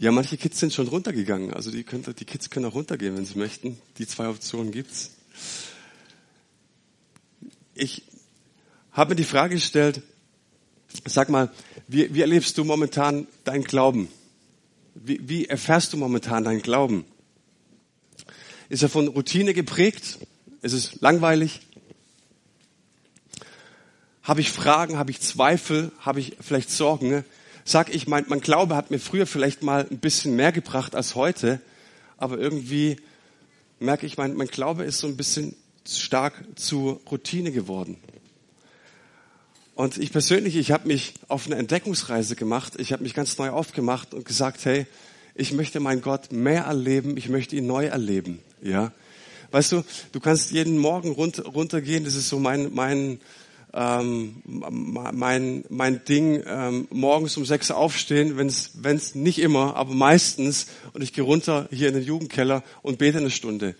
Ja, manche Kids sind schon runtergegangen. Also die, können, die Kids können auch runtergehen, wenn sie möchten. Die zwei Optionen gibt's. Ich habe mir die Frage gestellt, sag mal, wie, wie erlebst du momentan deinen Glauben? Wie, wie erfährst du momentan deinen Glauben? Ist er von Routine geprägt? Ist es langweilig? Habe ich Fragen? Habe ich Zweifel? Habe ich vielleicht Sorgen? Sag ich, mein, mein Glaube hat mir früher vielleicht mal ein bisschen mehr gebracht als heute, aber irgendwie merke ich, mein, mein Glaube ist so ein bisschen stark zur Routine geworden. Und ich persönlich, ich habe mich auf eine Entdeckungsreise gemacht. Ich habe mich ganz neu aufgemacht und gesagt, hey, ich möchte meinen Gott mehr erleben, ich möchte ihn neu erleben. Ja, weißt du, du kannst jeden Morgen runter, runtergehen. Das ist so mein mein ähm, mein mein Ding. Ähm, morgens um sechs aufstehen, wenn es nicht immer, aber meistens. Und ich gehe runter hier in den Jugendkeller und bete eine Stunde.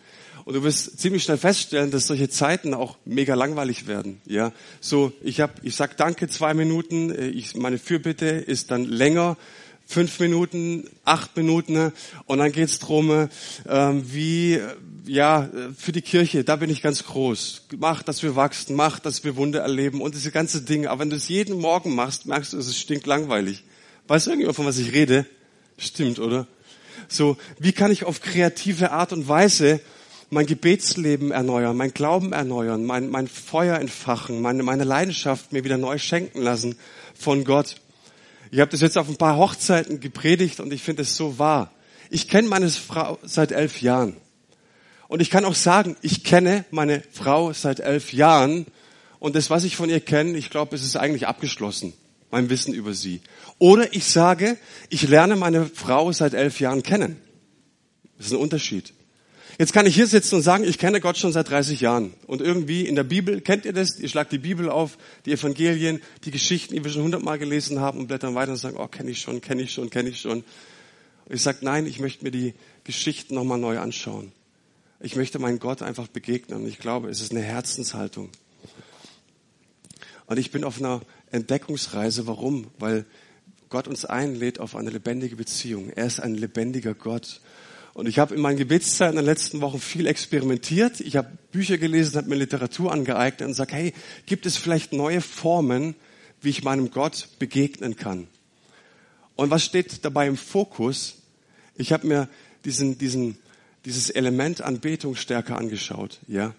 Und du wirst ziemlich schnell feststellen, dass solche Zeiten auch mega langweilig werden. Ja, so ich habe, ich sag Danke zwei Minuten, äh, ich, meine Fürbitte ist dann länger, fünf Minuten, acht Minuten, ne? und dann geht's drum, ähm, wie ja für die Kirche. Da bin ich ganz groß. Mach, dass wir wachsen, mach, dass wir Wunder erleben und diese ganze Dinge. Aber wenn du es jeden Morgen machst, merkst du, es ist stinklangweilig. Weißt du irgendjemand, von was ich rede? Stimmt, oder? So, wie kann ich auf kreative Art und Weise mein Gebetsleben erneuern, mein Glauben erneuern, mein, mein Feuer entfachen, meine, meine Leidenschaft mir wieder neu schenken lassen von Gott. Ich habe das jetzt auf ein paar Hochzeiten gepredigt und ich finde es so wahr. Ich kenne meine Frau seit elf Jahren. Und ich kann auch sagen, ich kenne meine Frau seit elf Jahren. Und das, was ich von ihr kenne, ich glaube, es ist eigentlich abgeschlossen, mein Wissen über sie. Oder ich sage, ich lerne meine Frau seit elf Jahren kennen. Das ist ein Unterschied. Jetzt kann ich hier sitzen und sagen, ich kenne Gott schon seit 30 Jahren. Und irgendwie in der Bibel, kennt ihr das? Ihr schlagt die Bibel auf, die Evangelien, die Geschichten, die wir schon hundertmal gelesen haben und blättern weiter und sagen, oh, kenne ich schon, kenne ich schon, kenne ich schon. Und ich sage, nein, ich möchte mir die Geschichten nochmal neu anschauen. Ich möchte meinen Gott einfach begegnen. Und ich glaube, es ist eine Herzenshaltung. Und ich bin auf einer Entdeckungsreise. Warum? Weil Gott uns einlädt auf eine lebendige Beziehung. Er ist ein lebendiger Gott. Und ich habe in meinen Gebetszeiten in den letzten Wochen viel experimentiert. Ich habe Bücher gelesen, habe mir Literatur angeeignet und sage, hey, gibt es vielleicht neue Formen, wie ich meinem Gott begegnen kann? Und was steht dabei im Fokus? Ich habe mir diesen, diesen, dieses Element Anbetung stärker angeschaut, ja.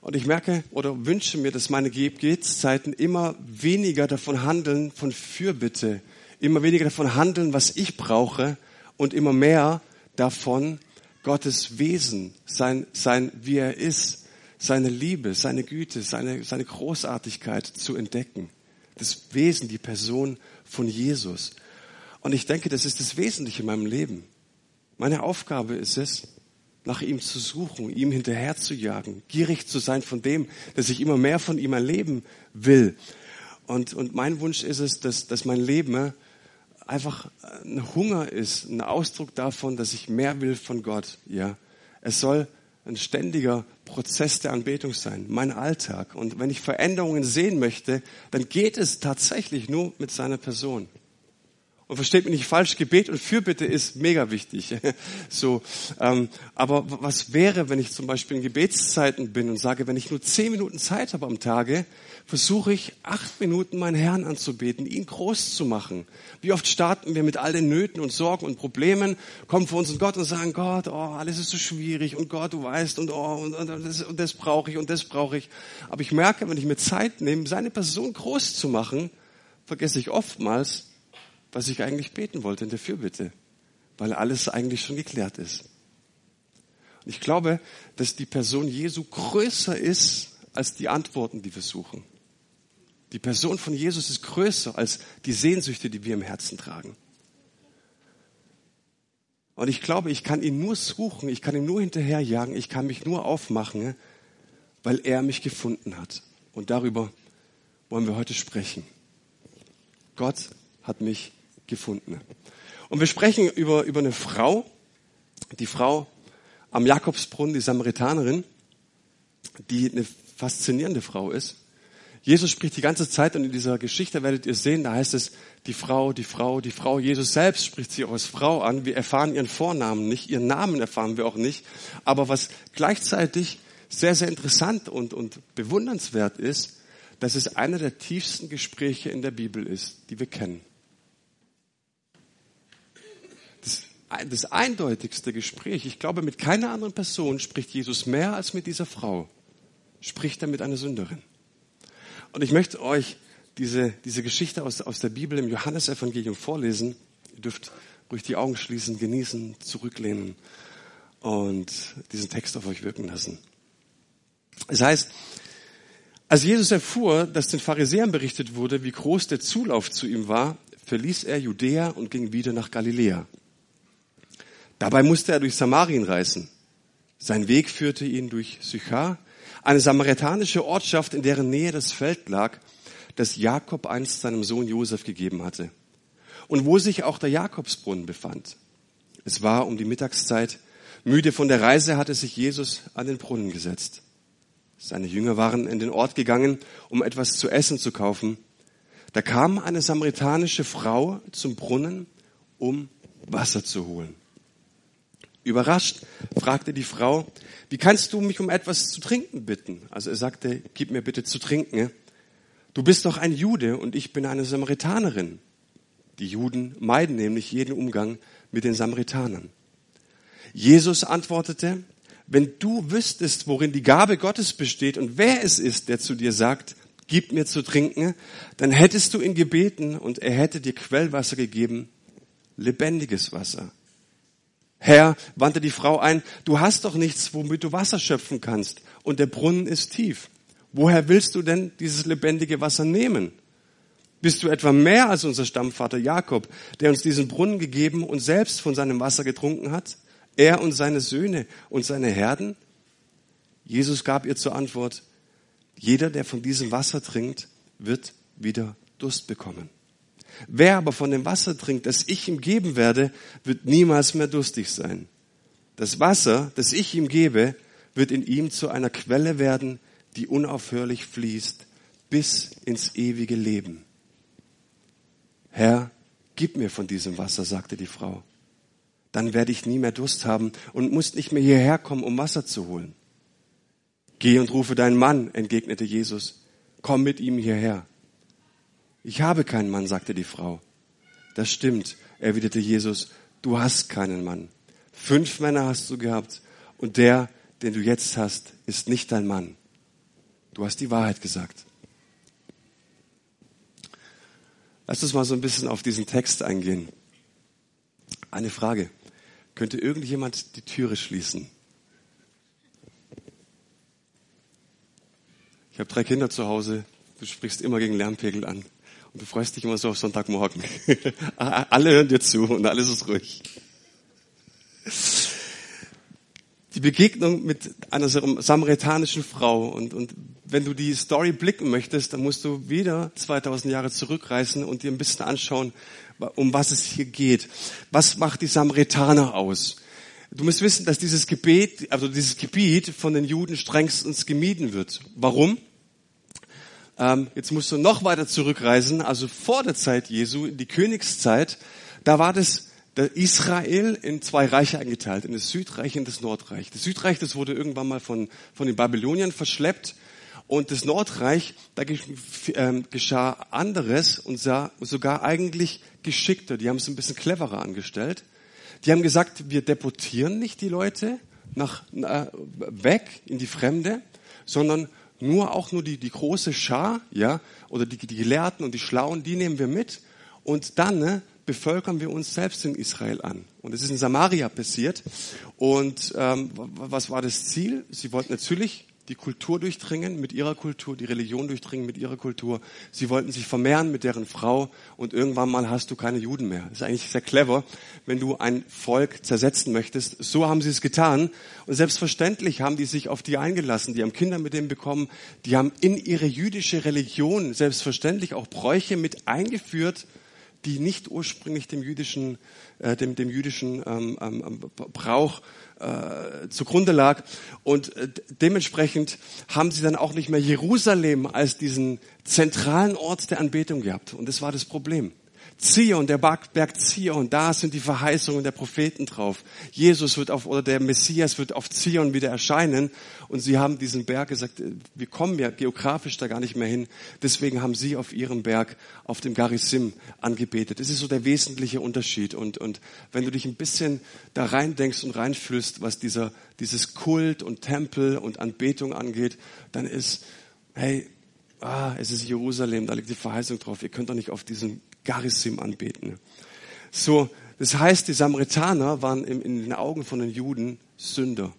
Und ich merke oder wünsche mir, dass meine Gebetszeiten immer weniger davon handeln, von Fürbitte, immer weniger davon handeln, was ich brauche und immer mehr davon, Gottes Wesen, sein, sein, wie er ist, seine Liebe, seine Güte, seine, seine Großartigkeit zu entdecken. Das Wesen, die Person von Jesus. Und ich denke, das ist das Wesentliche in meinem Leben. Meine Aufgabe ist es, nach ihm zu suchen, ihm hinterher zu jagen, gierig zu sein von dem, dass ich immer mehr von ihm erleben will. Und, und mein Wunsch ist es, dass, dass mein Leben einfach ein Hunger ist, ein Ausdruck davon, dass ich mehr will von Gott. Ja, es soll ein ständiger Prozess der Anbetung sein, mein Alltag. Und wenn ich Veränderungen sehen möchte, dann geht es tatsächlich nur mit seiner Person. Und versteht mich nicht falsch, Gebet und Fürbitte ist mega wichtig. so, ähm, aber was wäre, wenn ich zum Beispiel in Gebetszeiten bin und sage, wenn ich nur zehn Minuten Zeit habe am Tage, versuche ich acht Minuten meinen Herrn anzubeten, ihn groß zu machen. Wie oft starten wir mit all den Nöten und Sorgen und Problemen, kommen vor unseren Gott und sagen, Gott, oh, alles ist so schwierig und Gott, du weißt und oh, und, und das, und das brauche ich und das brauche ich. Aber ich merke, wenn ich mir Zeit nehme, seine Person groß zu machen, vergesse ich oftmals, was ich eigentlich beten wollte in der Fürbitte, weil alles eigentlich schon geklärt ist. Und ich glaube, dass die Person Jesu größer ist als die Antworten, die wir suchen. Die Person von Jesus ist größer als die Sehnsüchte, die wir im Herzen tragen. Und ich glaube, ich kann ihn nur suchen, ich kann ihm nur hinterherjagen, ich kann mich nur aufmachen, weil er mich gefunden hat. Und darüber wollen wir heute sprechen. Gott hat mich gefunden. Und wir sprechen über, über eine Frau, die Frau am Jakobsbrunnen, die Samaritanerin, die eine faszinierende Frau ist. Jesus spricht die ganze Zeit und in dieser Geschichte werdet ihr sehen, da heißt es, die Frau, die Frau, die Frau. Jesus selbst spricht sie auch als Frau an. Wir erfahren ihren Vornamen nicht, ihren Namen erfahren wir auch nicht. Aber was gleichzeitig sehr, sehr interessant und, und bewundernswert ist, dass es einer der tiefsten Gespräche in der Bibel ist, die wir kennen. Das, eindeutigste Gespräch, ich glaube, mit keiner anderen Person spricht Jesus mehr als mit dieser Frau. Spricht er mit einer Sünderin. Und ich möchte euch diese, diese Geschichte aus, aus der Bibel im Johannesevangelium vorlesen. Ihr dürft ruhig die Augen schließen, genießen, zurücklehnen und diesen Text auf euch wirken lassen. Es heißt, als Jesus erfuhr, dass den Pharisäern berichtet wurde, wie groß der Zulauf zu ihm war, verließ er Judäa und ging wieder nach Galiläa. Dabei musste er durch Samarien reisen. Sein Weg führte ihn durch Sychar, eine samaritanische Ortschaft, in deren Nähe das Feld lag, das Jakob einst seinem Sohn Josef gegeben hatte. Und wo sich auch der Jakobsbrunnen befand. Es war um die Mittagszeit. Müde von der Reise hatte sich Jesus an den Brunnen gesetzt. Seine Jünger waren in den Ort gegangen, um etwas zu essen zu kaufen. Da kam eine samaritanische Frau zum Brunnen, um Wasser zu holen. Überrascht fragte die Frau, wie kannst du mich um etwas zu trinken bitten? Also er sagte, gib mir bitte zu trinken. Du bist doch ein Jude und ich bin eine Samaritanerin. Die Juden meiden nämlich jeden Umgang mit den Samaritanern. Jesus antwortete, wenn du wüsstest, worin die Gabe Gottes besteht und wer es ist, der zu dir sagt, gib mir zu trinken, dann hättest du ihn gebeten und er hätte dir Quellwasser gegeben, lebendiges Wasser. Herr, wandte die Frau ein, du hast doch nichts, womit du Wasser schöpfen kannst, und der Brunnen ist tief. Woher willst du denn dieses lebendige Wasser nehmen? Bist du etwa mehr als unser Stammvater Jakob, der uns diesen Brunnen gegeben und selbst von seinem Wasser getrunken hat? Er und seine Söhne und seine Herden? Jesus gab ihr zur Antwort, jeder, der von diesem Wasser trinkt, wird wieder Durst bekommen. Wer aber von dem Wasser trinkt, das ich ihm geben werde, wird niemals mehr durstig sein. Das Wasser, das ich ihm gebe, wird in ihm zu einer Quelle werden, die unaufhörlich fließt bis ins ewige Leben. Herr, gib mir von diesem Wasser, sagte die Frau. Dann werde ich nie mehr Durst haben und muss nicht mehr hierher kommen, um Wasser zu holen. Geh und rufe deinen Mann, entgegnete Jesus. Komm mit ihm hierher. Ich habe keinen Mann, sagte die Frau. Das stimmt, erwiderte Jesus. Du hast keinen Mann. Fünf Männer hast du gehabt und der, den du jetzt hast, ist nicht dein Mann. Du hast die Wahrheit gesagt. Lass uns mal so ein bisschen auf diesen Text eingehen. Eine Frage. Könnte irgendjemand die Türe schließen? Ich habe drei Kinder zu Hause. Du sprichst immer gegen Lärmpegel an. Du freust dich immer so auf Sonntagmorgen. alle hören dir zu und alles ist ruhig. Die Begegnung mit einer samaritanischen Frau und, und wenn du die Story blicken möchtest, dann musst du wieder 2000 Jahre zurückreisen und dir ein bisschen anschauen, um was es hier geht. Was macht die Samaritaner aus? Du musst wissen, dass dieses Gebet, also dieses Gebiet von den Juden strengstens gemieden wird. Warum? Ähm, jetzt musst du noch weiter zurückreisen, also vor der Zeit Jesu, in die Königszeit. Da war das Israel in zwei Reiche eingeteilt, in das Südreich und das Nordreich. Das Südreich, das wurde irgendwann mal von, von den Babyloniern verschleppt und das Nordreich, da ähm, geschah anderes und sogar eigentlich geschickter. Die haben es ein bisschen cleverer angestellt. Die haben gesagt, wir deportieren nicht die Leute nach, äh, weg in die Fremde, sondern nur auch nur die, die große Schar, ja, oder die, die Gelehrten und die Schlauen, die nehmen wir mit und dann ne, bevölkern wir uns selbst in Israel an. Und es ist in Samaria passiert. Und ähm, was war das Ziel? Sie wollten natürlich die Kultur durchdringen mit ihrer Kultur, die Religion durchdringen mit ihrer Kultur. Sie wollten sich vermehren mit deren Frau und irgendwann mal hast du keine Juden mehr. Das ist eigentlich sehr clever, wenn du ein Volk zersetzen möchtest. So haben sie es getan und selbstverständlich haben die sich auf die eingelassen. Die haben Kinder mit denen bekommen. Die haben in ihre jüdische Religion selbstverständlich auch Bräuche mit eingeführt, die nicht ursprünglich dem jüdischen, äh, dem, dem jüdischen ähm, ähm, Brauch äh, zugrunde lag. Und äh, dementsprechend haben sie dann auch nicht mehr Jerusalem als diesen zentralen Ort der Anbetung gehabt. Und das war das Problem. Zion, der Berg Zion, da sind die Verheißungen der Propheten drauf. Jesus wird auf, oder der Messias wird auf Zion wieder erscheinen. Und sie haben diesen Berg gesagt, wir kommen ja geografisch da gar nicht mehr hin. Deswegen haben sie auf ihrem Berg, auf dem Garizim angebetet. Das ist so der wesentliche Unterschied. Und, und wenn du dich ein bisschen da rein denkst und reinfühlst, was dieser, dieses Kult und Tempel und Anbetung angeht, dann ist, hey, ah, es ist Jerusalem, da liegt die Verheißung drauf. Ihr könnt doch nicht auf diesem Garissim anbeten. So, das heißt, die Samaritaner waren in, den Augen von den Juden Sünder.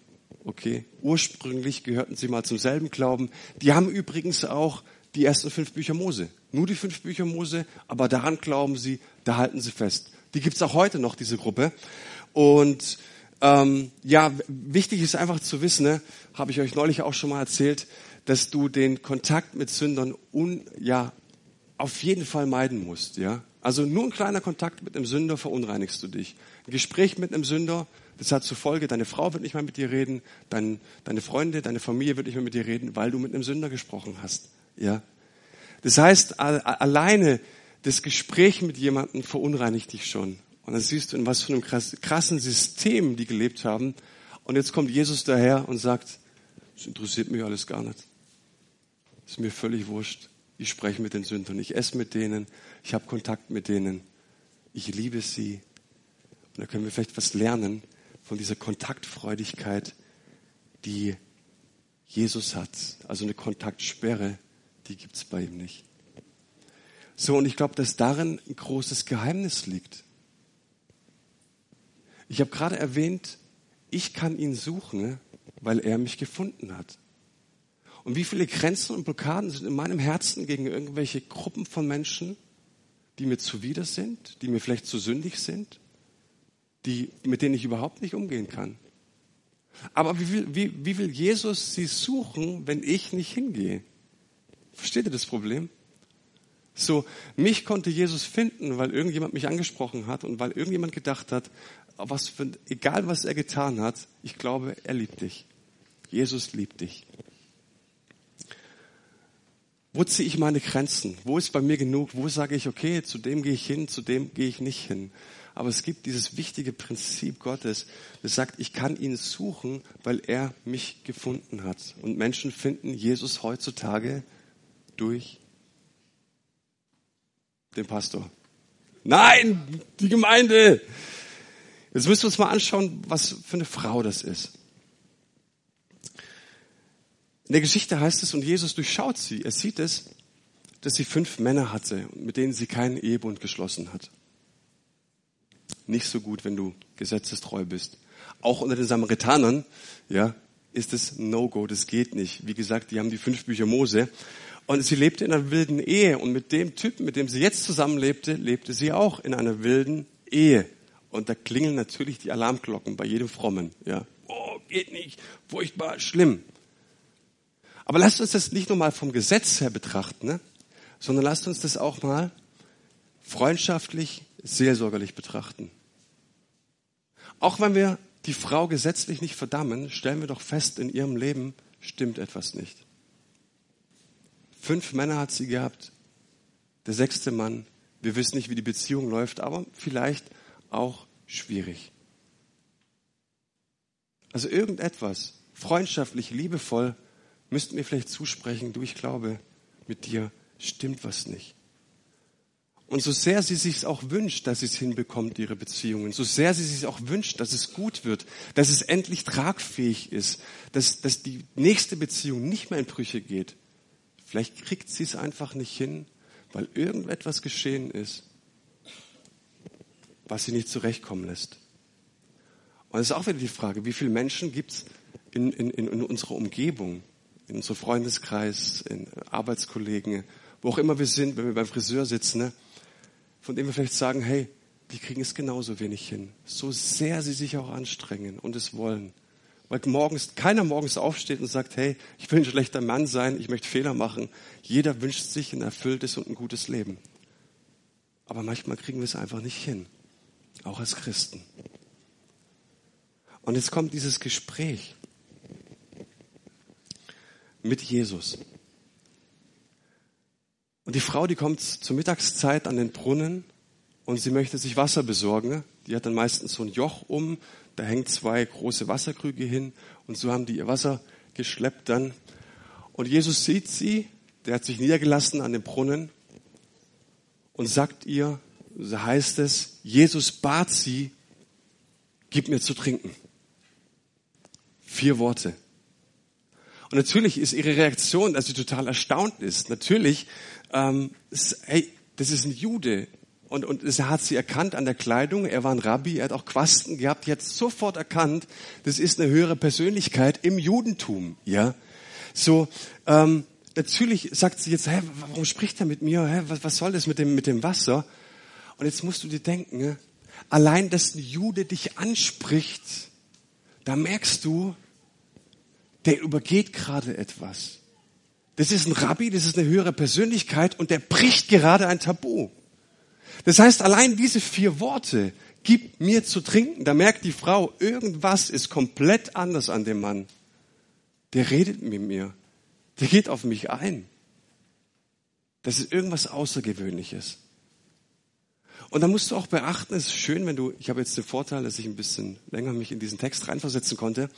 Okay, ursprünglich gehörten sie mal zum selben Glauben. Die haben übrigens auch die ersten fünf Bücher Mose. Nur die fünf Bücher Mose, aber daran glauben sie, da halten sie fest. Die gibt's auch heute noch, diese Gruppe. Und ähm, ja, wichtig ist einfach zu wissen, ne, habe ich euch neulich auch schon mal erzählt, dass du den Kontakt mit Sündern un, ja, auf jeden Fall meiden musst. Ja? Also nur ein kleiner Kontakt mit einem Sünder verunreinigst du dich. Ein Gespräch mit einem Sünder, das hat zur Folge, deine Frau wird nicht mehr mit dir reden, dein, deine Freunde, deine Familie wird nicht mehr mit dir reden, weil du mit einem Sünder gesprochen hast. Ja? Das heißt, alleine das Gespräch mit jemandem verunreinigt dich schon. Und dann siehst du, in was für einem krassen System die gelebt haben. Und jetzt kommt Jesus daher und sagt, das interessiert mich alles gar nicht. Das ist mir völlig wurscht. Ich spreche mit den Sündern, ich esse mit denen, ich habe Kontakt mit denen, ich liebe sie. Und da können wir vielleicht was lernen von dieser Kontaktfreudigkeit, die Jesus hat. Also eine Kontaktsperre, die gibt es bei ihm nicht. So, und ich glaube, dass darin ein großes Geheimnis liegt. Ich habe gerade erwähnt, ich kann ihn suchen, weil er mich gefunden hat. Und wie viele Grenzen und Blockaden sind in meinem Herzen gegen irgendwelche Gruppen von Menschen, die mir zuwider sind, die mir vielleicht zu sündig sind, die, mit denen ich überhaupt nicht umgehen kann. Aber wie will, wie, wie will Jesus sie suchen, wenn ich nicht hingehe? Versteht ihr das Problem? So, mich konnte Jesus finden, weil irgendjemand mich angesprochen hat und weil irgendjemand gedacht hat, was für, egal was er getan hat, ich glaube, er liebt dich. Jesus liebt dich. Wo ziehe ich meine Grenzen? Wo ist bei mir genug? Wo sage ich, okay, zu dem gehe ich hin, zu dem gehe ich nicht hin? Aber es gibt dieses wichtige Prinzip Gottes, das sagt, ich kann ihn suchen, weil er mich gefunden hat. Und Menschen finden Jesus heutzutage durch den Pastor. Nein, die Gemeinde. Jetzt müssen wir uns mal anschauen, was für eine Frau das ist. In der Geschichte heißt es, und Jesus durchschaut sie. Er sieht es, dass sie fünf Männer hatte, mit denen sie keinen Ehebund geschlossen hat. Nicht so gut, wenn du gesetzestreu bist. Auch unter den Samaritanern, ja, ist es No-Go, das geht nicht. Wie gesagt, die haben die fünf Bücher Mose. Und sie lebte in einer wilden Ehe. Und mit dem Typen, mit dem sie jetzt zusammenlebte, lebte sie auch in einer wilden Ehe. Und da klingeln natürlich die Alarmglocken bei jedem Frommen, ja. Oh, geht nicht, furchtbar, schlimm. Aber lasst uns das nicht nur mal vom Gesetz her betrachten, ne? sondern lasst uns das auch mal freundschaftlich, seelsorgerlich betrachten. Auch wenn wir die Frau gesetzlich nicht verdammen, stellen wir doch fest, in ihrem Leben stimmt etwas nicht. Fünf Männer hat sie gehabt, der sechste Mann. Wir wissen nicht, wie die Beziehung läuft, aber vielleicht auch schwierig. Also irgendetwas, freundschaftlich, liebevoll, müssten wir vielleicht zusprechen, du, ich glaube, mit dir stimmt was nicht. Und so sehr sie sich auch wünscht, dass sie es hinbekommt, ihre Beziehungen, so sehr sie sich auch wünscht, dass es gut wird, dass es endlich tragfähig ist, dass, dass die nächste Beziehung nicht mehr in Brüche geht, vielleicht kriegt sie es einfach nicht hin, weil irgendetwas geschehen ist, was sie nicht zurechtkommen lässt. Und es ist auch wieder die Frage, wie viele Menschen gibt es in, in, in unserer Umgebung, in unserem Freundeskreis, in Arbeitskollegen, wo auch immer wir sind, wenn wir beim Friseur sitzen, ne, von dem wir vielleicht sagen, hey, die kriegen es genauso wenig hin. So sehr sie sich auch anstrengen und es wollen. Weil morgens, keiner morgens aufsteht und sagt, hey, ich will ein schlechter Mann sein, ich möchte Fehler machen. Jeder wünscht sich ein erfülltes und ein gutes Leben. Aber manchmal kriegen wir es einfach nicht hin. Auch als Christen. Und jetzt kommt dieses Gespräch mit Jesus. Und die Frau, die kommt zur Mittagszeit an den Brunnen und sie möchte sich Wasser besorgen. Die hat dann meistens so ein Joch um, da hängen zwei große Wasserkrüge hin und so haben die ihr Wasser geschleppt dann. Und Jesus sieht sie, der hat sich niedergelassen an den Brunnen und sagt ihr, so heißt es, Jesus bat sie, gib mir zu trinken. Vier Worte. Und natürlich ist ihre Reaktion, dass sie total erstaunt ist. Natürlich, ähm, ist, hey, das ist ein Jude. Und, und das hat sie erkannt an der Kleidung. Er war ein Rabbi, er hat auch Quasten gehabt. Die hat sofort erkannt, das ist eine höhere Persönlichkeit im Judentum. Ja, so ähm, natürlich sagt sie jetzt, hä, warum spricht er mit mir? Hä, was, was soll das mit dem mit dem Wasser? Und jetzt musst du dir denken, allein, dass ein Jude dich anspricht, da merkst du, der übergeht gerade etwas. Das ist ein Rabbi, das ist eine höhere Persönlichkeit und der bricht gerade ein Tabu. Das heißt, allein diese vier Worte, gib mir zu trinken, da merkt die Frau, irgendwas ist komplett anders an dem Mann. Der redet mit mir. Der geht auf mich ein. Das ist irgendwas Außergewöhnliches. Und da musst du auch beachten, es ist schön, wenn du, ich habe jetzt den Vorteil, dass ich ein bisschen länger mich in diesen Text reinversetzen konnte,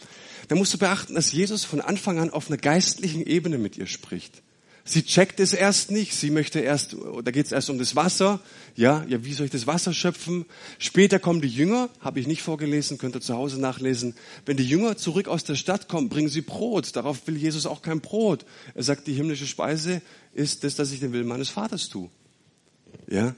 da musst du beachten, dass Jesus von Anfang an auf einer geistlichen Ebene mit ihr spricht. Sie checkt es erst nicht, sie möchte erst, da geht es erst um das Wasser, ja, ja, wie soll ich das Wasser schöpfen? Später kommen die Jünger, habe ich nicht vorgelesen, könnt ihr zu Hause nachlesen. Wenn die Jünger zurück aus der Stadt kommen, bringen sie Brot. Darauf will Jesus auch kein Brot. Er sagt, die himmlische Speise ist das, dass ich den Willen meines Vaters tue. Ja,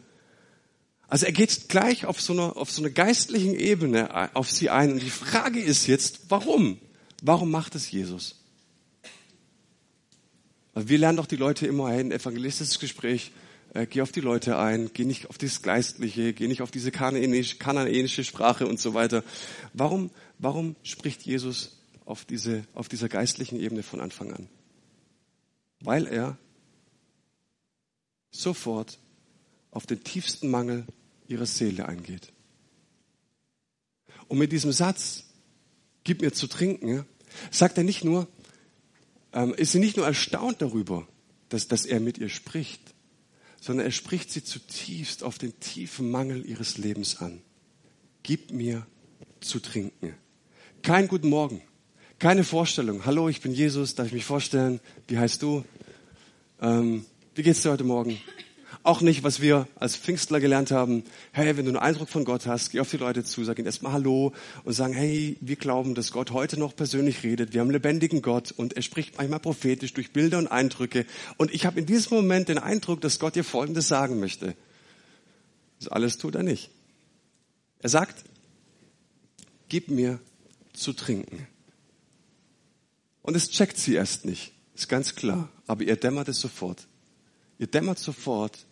also er geht gleich auf so einer, auf so einer geistlichen Ebene auf sie ein. Und die Frage ist jetzt, warum? Warum macht es Jesus? Wir lernen doch die Leute immer ein, evangelistisches Gespräch, äh, geh auf die Leute ein, geh nicht auf das Geistliche, geh nicht auf diese kanaänische Sprache und so weiter. Warum, warum spricht Jesus auf, diese, auf dieser geistlichen Ebene von Anfang an? Weil er sofort auf den tiefsten Mangel ihrer Seele eingeht. Und mit diesem Satz, gib mir zu trinken, sagt er nicht nur, ähm, ist sie nicht nur erstaunt darüber, dass, dass er mit ihr spricht, sondern er spricht sie zutiefst auf den tiefen Mangel ihres Lebens an. Gib mir zu trinken. Kein Guten Morgen, keine Vorstellung. Hallo, ich bin Jesus, darf ich mich vorstellen? Wie heißt du? Ähm, wie geht's dir heute Morgen? Auch nicht, was wir als Pfingstler gelernt haben. Hey, wenn du einen Eindruck von Gott hast, geh auf die Leute zu, sag ihnen erstmal Hallo und sagen, hey, wir glauben, dass Gott heute noch persönlich redet. Wir haben einen lebendigen Gott und er spricht manchmal prophetisch durch Bilder und Eindrücke. Und ich habe in diesem Moment den Eindruck, dass Gott dir Folgendes sagen möchte. Das alles tut er nicht. Er sagt, gib mir zu trinken. Und es checkt sie erst nicht, ist ganz klar. Aber ihr dämmert es sofort. Ihr dämmert sofort,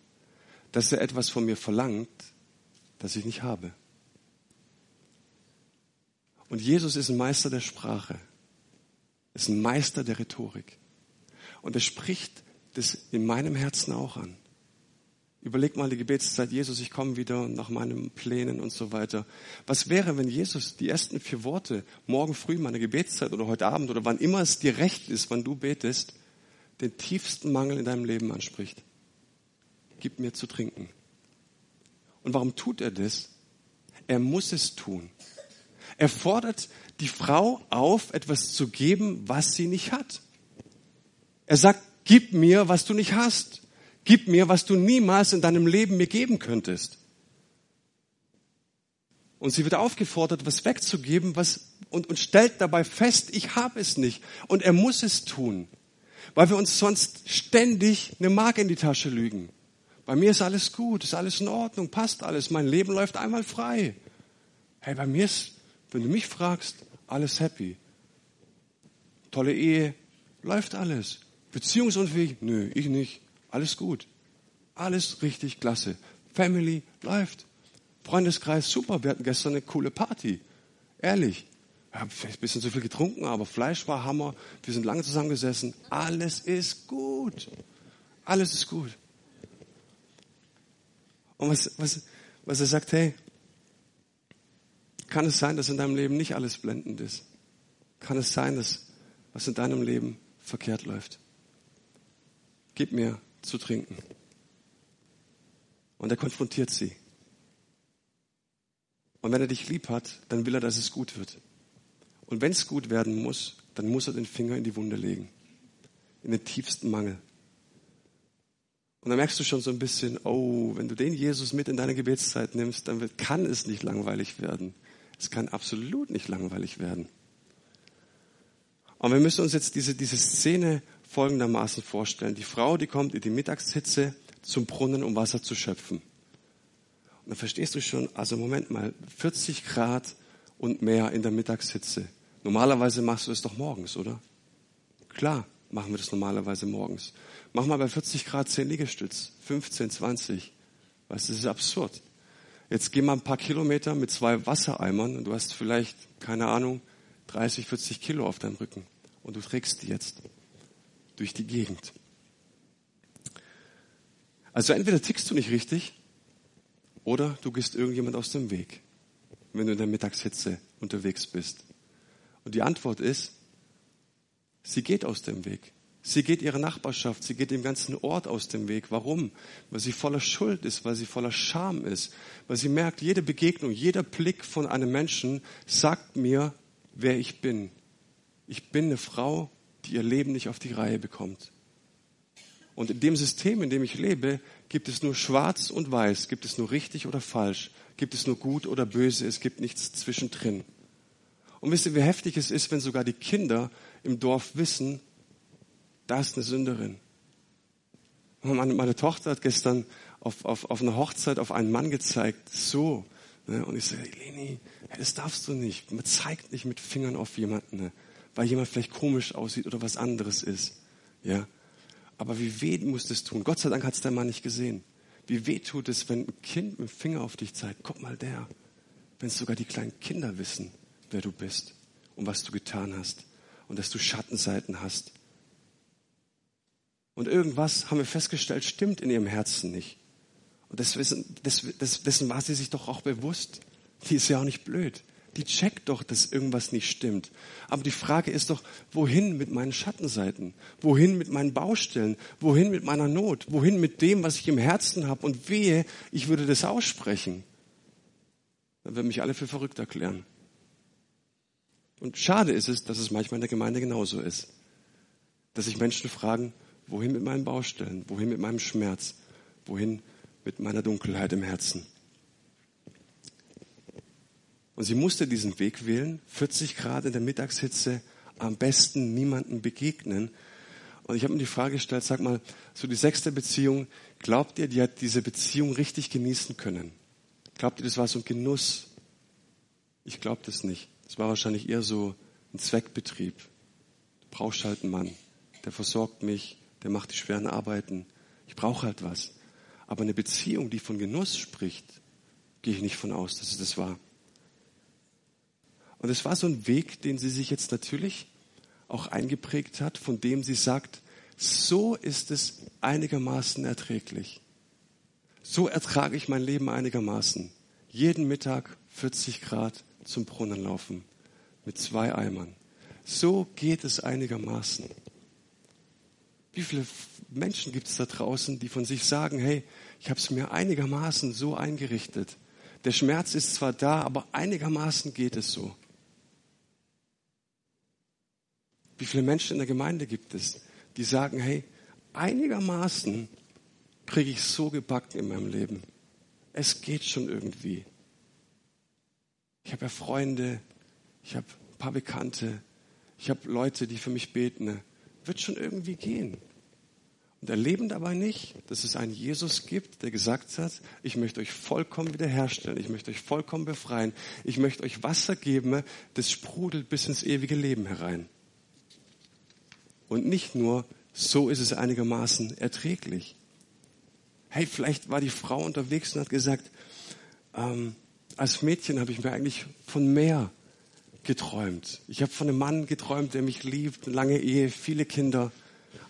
dass er etwas von mir verlangt, das ich nicht habe. Und Jesus ist ein Meister der Sprache, ist ein Meister der Rhetorik. Und er spricht das in meinem Herzen auch an. Überleg mal die Gebetszeit, Jesus, ich komme wieder nach meinen Plänen und so weiter. Was wäre, wenn Jesus die ersten vier Worte morgen früh meine Gebetszeit oder heute Abend oder wann immer es dir recht ist, wann du betest, den tiefsten Mangel in deinem Leben anspricht? Gib mir zu trinken. Und warum tut er das? Er muss es tun. Er fordert die Frau auf, etwas zu geben, was sie nicht hat. Er sagt, gib mir, was du nicht hast. Gib mir, was du niemals in deinem Leben mir geben könntest. Und sie wird aufgefordert, was wegzugeben, was, und, und stellt dabei fest, ich habe es nicht. Und er muss es tun, weil wir uns sonst ständig eine Mark in die Tasche lügen. Bei mir ist alles gut, ist alles in Ordnung, passt alles, mein Leben läuft einmal frei. Hey, bei mir ist, wenn du mich fragst, alles happy. Tolle Ehe, läuft alles. Beziehungsunfähig? Nö, ich nicht. Alles gut. Alles richtig klasse. Family läuft. Freundeskreis, super. Wir hatten gestern eine coole Party. Ehrlich. Ich habe vielleicht ein bisschen zu viel getrunken, aber Fleisch war Hammer. Wir sind lange zusammengesessen. Alles ist gut. Alles ist gut. Und was, was, was er sagt, hey, kann es sein, dass in deinem Leben nicht alles blendend ist? Kann es sein, dass was in deinem Leben verkehrt läuft? Gib mir zu trinken. Und er konfrontiert sie. Und wenn er dich lieb hat, dann will er, dass es gut wird. Und wenn es gut werden muss, dann muss er den Finger in die Wunde legen. In den tiefsten Mangel. Und dann merkst du schon so ein bisschen, oh, wenn du den Jesus mit in deine Gebetszeit nimmst, dann kann es nicht langweilig werden. Es kann absolut nicht langweilig werden. Und wir müssen uns jetzt diese, diese Szene folgendermaßen vorstellen. Die Frau, die kommt in die Mittagshitze zum Brunnen, um Wasser zu schöpfen. Und dann verstehst du schon, also Moment mal, 40 Grad und mehr in der Mittagshitze. Normalerweise machst du das doch morgens, oder? Klar, machen wir das normalerweise morgens. Mach mal bei 40 Grad 10 Liegestütz, 15, 20. Weißt du, das ist absurd. Jetzt geh mal ein paar Kilometer mit zwei Wassereimern und du hast vielleicht, keine Ahnung, 30, 40 Kilo auf deinem Rücken. Und du trägst die jetzt durch die Gegend. Also entweder tickst du nicht richtig oder du gehst irgendjemand aus dem Weg, wenn du in der Mittagshitze unterwegs bist. Und die Antwort ist, sie geht aus dem Weg. Sie geht ihrer Nachbarschaft, sie geht dem ganzen Ort aus dem Weg. Warum? Weil sie voller Schuld ist, weil sie voller Scham ist, weil sie merkt, jede Begegnung, jeder Blick von einem Menschen sagt mir, wer ich bin. Ich bin eine Frau, die ihr Leben nicht auf die Reihe bekommt. Und in dem System, in dem ich lebe, gibt es nur schwarz und weiß, gibt es nur richtig oder falsch, gibt es nur gut oder böse, es gibt nichts zwischendrin. Und wisst ihr, wie heftig es ist, wenn sogar die Kinder im Dorf wissen, da ist eine Sünderin. Meine, meine Tochter hat gestern auf, auf, auf einer Hochzeit auf einen Mann gezeigt, so. Ne? Und ich sage, Leni, das darfst du nicht. Man zeigt nicht mit Fingern auf jemanden, ne? weil jemand vielleicht komisch aussieht oder was anderes ist. Ja. Aber wie weh muss das tun? Gott sei Dank hat es der Mann nicht gesehen. Wie weh tut es, wenn ein Kind mit dem Finger auf dich zeigt? Guck mal der. Wenn sogar die kleinen Kinder wissen wer du bist und was du getan hast und dass du Schattenseiten hast. Und irgendwas haben wir festgestellt, stimmt in ihrem Herzen nicht. Und dessen, dessen war sie sich doch auch bewusst. Die ist ja auch nicht blöd. Die checkt doch, dass irgendwas nicht stimmt. Aber die Frage ist doch, wohin mit meinen Schattenseiten? Wohin mit meinen Baustellen? Wohin mit meiner Not? Wohin mit dem, was ich im Herzen habe? Und wehe, ich würde das aussprechen. Dann würden mich alle für verrückt erklären. Und schade ist es, dass es manchmal in der Gemeinde genauso ist. Dass sich Menschen fragen, wohin mit meinen Baustellen, wohin mit meinem Schmerz, wohin mit meiner Dunkelheit im Herzen. Und sie musste diesen Weg wählen, 40 Grad in der Mittagshitze, am besten niemanden begegnen. Und ich habe mir die Frage gestellt, sag mal, so die sechste Beziehung, glaubt ihr, die hat diese Beziehung richtig genießen können? Glaubt ihr, das war so ein Genuss? Ich glaube das nicht. Es war wahrscheinlich eher so ein Zweckbetrieb. Du brauchst halt einen Mann, der versorgt mich, der macht die schweren Arbeiten. Ich brauche halt was. Aber eine Beziehung, die von Genuss spricht, gehe ich nicht von aus, dass es das war. Und es war so ein Weg, den sie sich jetzt natürlich auch eingeprägt hat, von dem sie sagt, so ist es einigermaßen erträglich. So ertrage ich mein Leben einigermaßen. Jeden Mittag 40 Grad, zum Brunnen laufen mit zwei Eimern. So geht es einigermaßen. Wie viele Menschen gibt es da draußen, die von sich sagen, hey, ich habe es mir einigermaßen so eingerichtet. Der Schmerz ist zwar da, aber einigermaßen geht es so. Wie viele Menschen in der Gemeinde gibt es, die sagen, hey, einigermaßen kriege ich so gebacken in meinem Leben. Es geht schon irgendwie. Ich habe ja Freunde, ich habe ein paar Bekannte, ich habe Leute, die für mich beten. Wird schon irgendwie gehen. Und erleben dabei nicht, dass es einen Jesus gibt, der gesagt hat, ich möchte euch vollkommen wiederherstellen, ich möchte euch vollkommen befreien, ich möchte euch Wasser geben, das sprudelt bis ins ewige Leben herein. Und nicht nur, so ist es einigermaßen erträglich. Hey, vielleicht war die Frau unterwegs und hat gesagt, ähm, als Mädchen habe ich mir eigentlich von mehr geträumt. Ich habe von einem Mann geträumt, der mich liebt, eine lange Ehe, viele Kinder,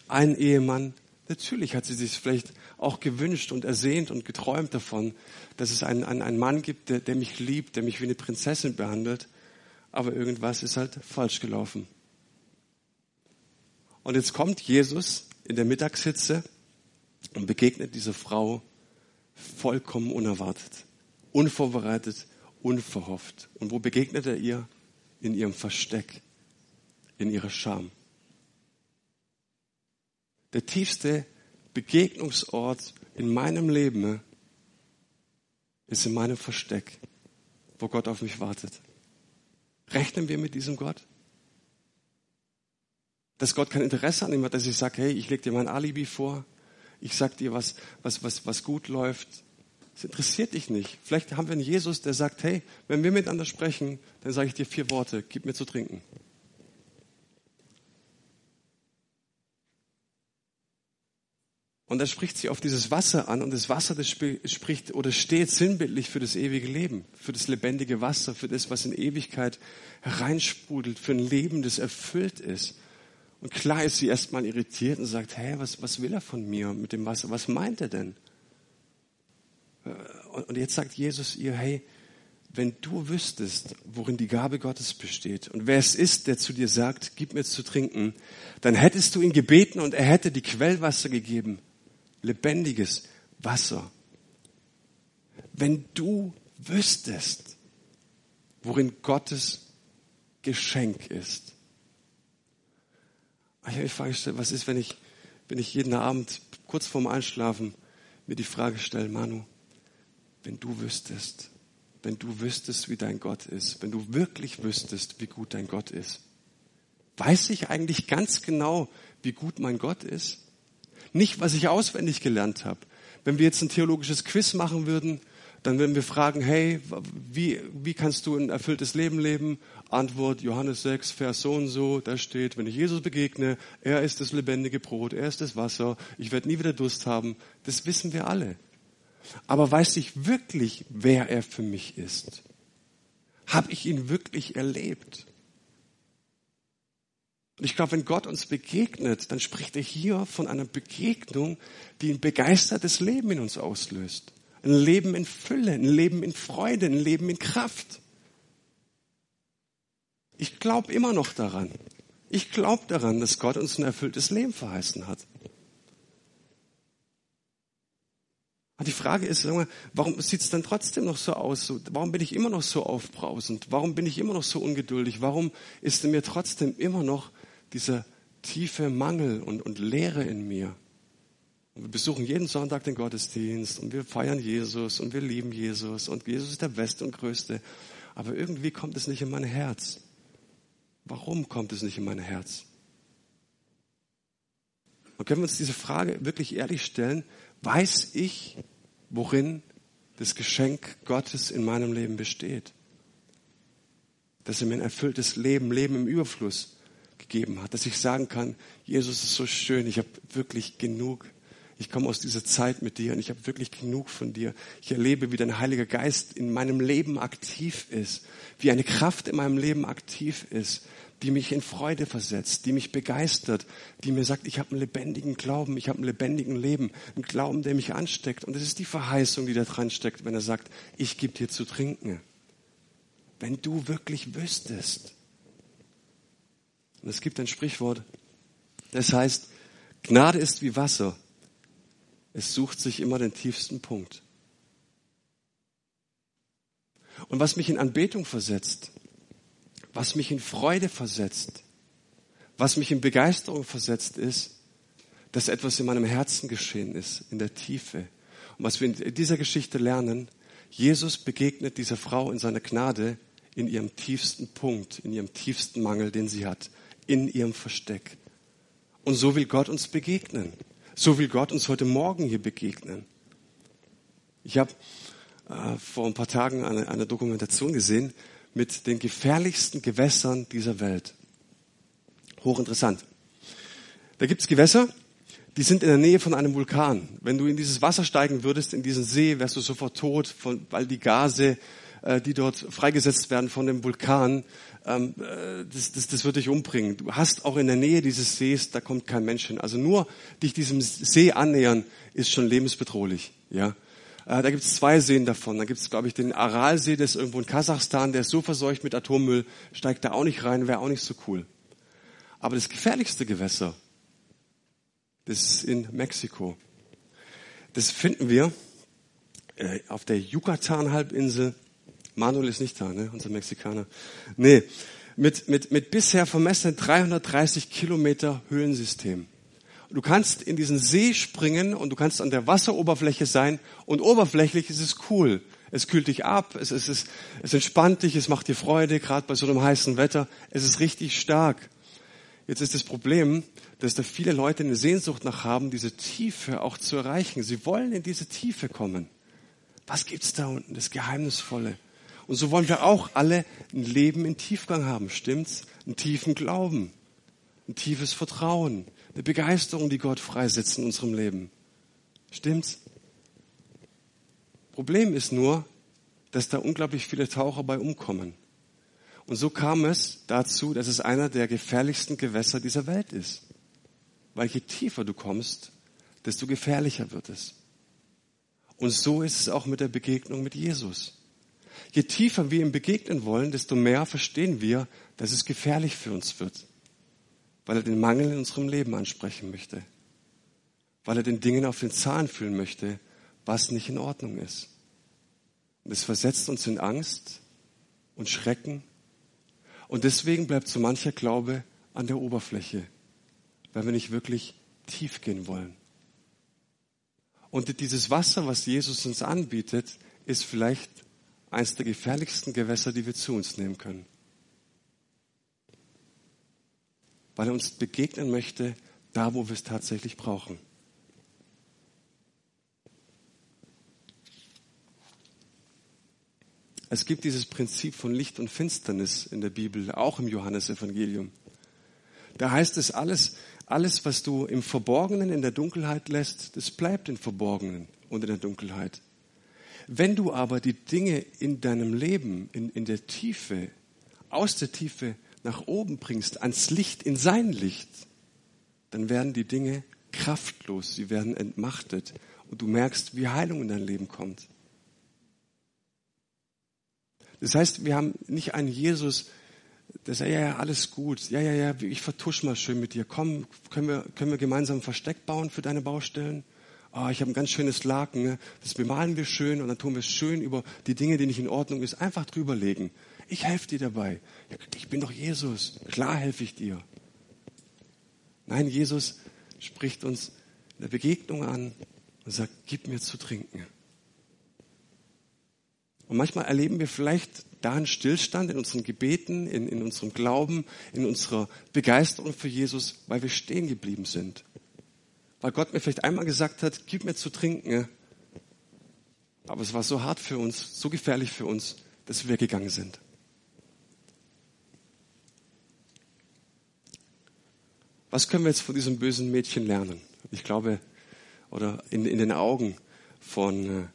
ein Ehemann. Natürlich hat sie sich vielleicht auch gewünscht und ersehnt und geträumt davon, dass es einen, einen, einen Mann gibt, der, der mich liebt, der mich wie eine Prinzessin behandelt. Aber irgendwas ist halt falsch gelaufen. Und jetzt kommt Jesus in der Mittagshitze und begegnet dieser Frau vollkommen unerwartet, unvorbereitet, unverhofft. Und wo begegnet er ihr? In ihrem Versteck, in ihrer Scham. Der tiefste Begegnungsort in meinem Leben ist in meinem Versteck, wo Gott auf mich wartet. Rechnen wir mit diesem Gott? Dass Gott kein Interesse an ihm hat, dass ich sage, hey, ich lege dir mein Alibi vor, ich sag dir, was, was, was, was gut läuft. Es interessiert dich nicht. Vielleicht haben wir einen Jesus, der sagt, hey, wenn wir miteinander sprechen, dann sage ich dir vier Worte, gib mir zu trinken. Und er spricht sie auf dieses Wasser an und das Wasser, das spricht oder steht sinnbildlich für das ewige Leben, für das lebendige Wasser, für das, was in Ewigkeit hereinsprudelt, für ein Leben, das erfüllt ist. Und klar ist sie erstmal irritiert und sagt, hey, was, was will er von mir mit dem Wasser? Was meint er denn? Und jetzt sagt Jesus ihr, hey, wenn du wüsstest, worin die Gabe Gottes besteht und wer es ist, der zu dir sagt, gib mir zu trinken, dann hättest du ihn gebeten und er hätte die Quellwasser gegeben lebendiges Wasser. Wenn du wüsstest, worin Gottes Geschenk ist. Ich habe mich Frage gestellt, was ist, wenn ich, wenn ich jeden Abend kurz vorm Einschlafen mir die Frage stelle, Manu, wenn du wüsstest, wenn du wüsstest, wie dein Gott ist, wenn du wirklich wüsstest, wie gut dein Gott ist. Weiß ich eigentlich ganz genau, wie gut mein Gott ist? Nicht, was ich auswendig gelernt habe. Wenn wir jetzt ein theologisches Quiz machen würden, dann würden wir fragen, hey, wie, wie kannst du ein erfülltes Leben leben? Antwort Johannes 6, Vers so und so, da steht, wenn ich Jesus begegne, er ist das lebendige Brot, er ist das Wasser, ich werde nie wieder Durst haben. Das wissen wir alle. Aber weiß ich wirklich, wer er für mich ist? Habe ich ihn wirklich erlebt? Und ich glaube, wenn Gott uns begegnet, dann spricht er hier von einer Begegnung, die ein begeistertes Leben in uns auslöst. Ein Leben in Fülle, ein Leben in Freude, ein Leben in Kraft. Ich glaube immer noch daran. Ich glaube daran, dass Gott uns ein erfülltes Leben verheißen hat. Und die Frage ist, warum sieht es dann trotzdem noch so aus? Warum bin ich immer noch so aufbrausend? Warum bin ich immer noch so ungeduldig? Warum ist in mir trotzdem immer noch dieser tiefe Mangel und, und Leere in mir. Und wir besuchen jeden Sonntag den Gottesdienst und wir feiern Jesus und wir lieben Jesus und Jesus ist der Beste und Größte. Aber irgendwie kommt es nicht in mein Herz. Warum kommt es nicht in mein Herz? Und können wir uns diese Frage wirklich ehrlich stellen? Weiß ich, worin das Geschenk Gottes in meinem Leben besteht? Dass er mir ein erfülltes Leben, Leben im Überfluss gegeben hat, dass ich sagen kann, Jesus ist so schön, ich habe wirklich genug. Ich komme aus dieser Zeit mit dir und ich habe wirklich genug von dir. Ich erlebe, wie dein Heiliger Geist in meinem Leben aktiv ist, wie eine Kraft in meinem Leben aktiv ist, die mich in Freude versetzt, die mich begeistert, die mir sagt, ich habe einen lebendigen Glauben, ich habe einen lebendigen Leben, einen Glauben, der mich ansteckt. Und es ist die Verheißung, die da dran steckt, wenn er sagt, ich gebe dir zu trinken. Wenn du wirklich wüsstest, und es gibt ein Sprichwort, das heißt, Gnade ist wie Wasser. Es sucht sich immer den tiefsten Punkt. Und was mich in Anbetung versetzt, was mich in Freude versetzt, was mich in Begeisterung versetzt, ist, dass etwas in meinem Herzen geschehen ist, in der Tiefe. Und was wir in dieser Geschichte lernen, Jesus begegnet dieser Frau in seiner Gnade in ihrem tiefsten Punkt, in ihrem tiefsten Mangel, den sie hat in ihrem Versteck. Und so will Gott uns begegnen. So will Gott uns heute Morgen hier begegnen. Ich habe äh, vor ein paar Tagen eine, eine Dokumentation gesehen mit den gefährlichsten Gewässern dieser Welt. Hochinteressant. Da gibt's Gewässer, die sind in der Nähe von einem Vulkan. Wenn du in dieses Wasser steigen würdest, in diesen See, wärst du sofort tot, von, weil die Gase äh, die dort freigesetzt werden von dem Vulkan, ähm, äh, das, das, das wird dich umbringen. Du hast auch in der Nähe dieses Sees, da kommt kein Mensch hin. Also nur dich diesem See annähern, ist schon lebensbedrohlich. Ja, da gibt es zwei Seen davon. Da gibt es, glaube ich, den Aralsee, der ist irgendwo in Kasachstan, der ist so verseucht mit Atommüll, steigt da auch nicht rein, wäre auch nicht so cool. Aber das gefährlichste Gewässer, das ist in Mexiko. Das finden wir äh, auf der Yucatan-Halbinsel. Manuel ist nicht da, ne? unser Mexikaner. Nee, mit, mit, mit bisher vermessenen 330 Kilometer Höhlensystem. Du kannst in diesen See springen und du kannst an der Wasseroberfläche sein und oberflächlich ist es cool. Es kühlt dich ab, es, es, es, es entspannt dich, es macht dir Freude, gerade bei so einem heißen Wetter. Es ist richtig stark. Jetzt ist das Problem, dass da viele Leute eine Sehnsucht nach haben, diese Tiefe auch zu erreichen. Sie wollen in diese Tiefe kommen. Was gibt's da unten? Das Geheimnisvolle. Und so wollen wir auch alle ein Leben in Tiefgang haben, stimmt's? Einen tiefen Glauben, ein tiefes Vertrauen, eine Begeisterung, die Gott freisetzt in unserem Leben. Stimmt's? Problem ist nur, dass da unglaublich viele Taucher bei umkommen. Und so kam es dazu, dass es einer der gefährlichsten Gewässer dieser Welt ist. Weil je tiefer du kommst, desto gefährlicher wird es. Und so ist es auch mit der Begegnung mit Jesus. Je tiefer wir ihm begegnen wollen, desto mehr verstehen wir, dass es gefährlich für uns wird. Weil er den Mangel in unserem Leben ansprechen möchte. Weil er den Dingen auf den Zahn fühlen möchte, was nicht in Ordnung ist. Und es versetzt uns in Angst und Schrecken und deswegen bleibt so mancher Glaube an der Oberfläche, weil wir nicht wirklich tief gehen wollen. Und dieses Wasser, was Jesus uns anbietet, ist vielleicht eines der gefährlichsten Gewässer, die wir zu uns nehmen können. Weil er uns begegnen möchte, da wo wir es tatsächlich brauchen. Es gibt dieses Prinzip von Licht und Finsternis in der Bibel, auch im Johannesevangelium. Da heißt es, alles, alles, was du im Verborgenen in der Dunkelheit lässt, das bleibt im Verborgenen und in der Dunkelheit. Wenn du aber die Dinge in deinem Leben, in, in der Tiefe, aus der Tiefe nach oben bringst, ans Licht, in sein Licht, dann werden die Dinge kraftlos, sie werden entmachtet und du merkst, wie Heilung in dein Leben kommt. Das heißt, wir haben nicht einen Jesus, der sagt, ja, ja, alles gut, ja, ja, ja, ich vertusch mal schön mit dir. Komm, können wir, können wir gemeinsam ein Versteck bauen für deine Baustellen? Oh, ich habe ein ganz schönes Laken, ne? das bemalen wir schön und dann tun wir es schön über die Dinge, die nicht in Ordnung ist, einfach drüberlegen. Ich helfe dir dabei. Ich bin doch Jesus, klar helfe ich dir. Nein, Jesus spricht uns in der Begegnung an und sagt, gib mir zu trinken. Und manchmal erleben wir vielleicht da einen Stillstand in unseren Gebeten, in, in unserem Glauben, in unserer Begeisterung für Jesus, weil wir stehen geblieben sind. Weil Gott mir vielleicht einmal gesagt hat, gib mir zu trinken. Aber es war so hart für uns, so gefährlich für uns, dass wir gegangen sind. Was können wir jetzt von diesem bösen Mädchen lernen? Ich glaube, oder in, in den Augen von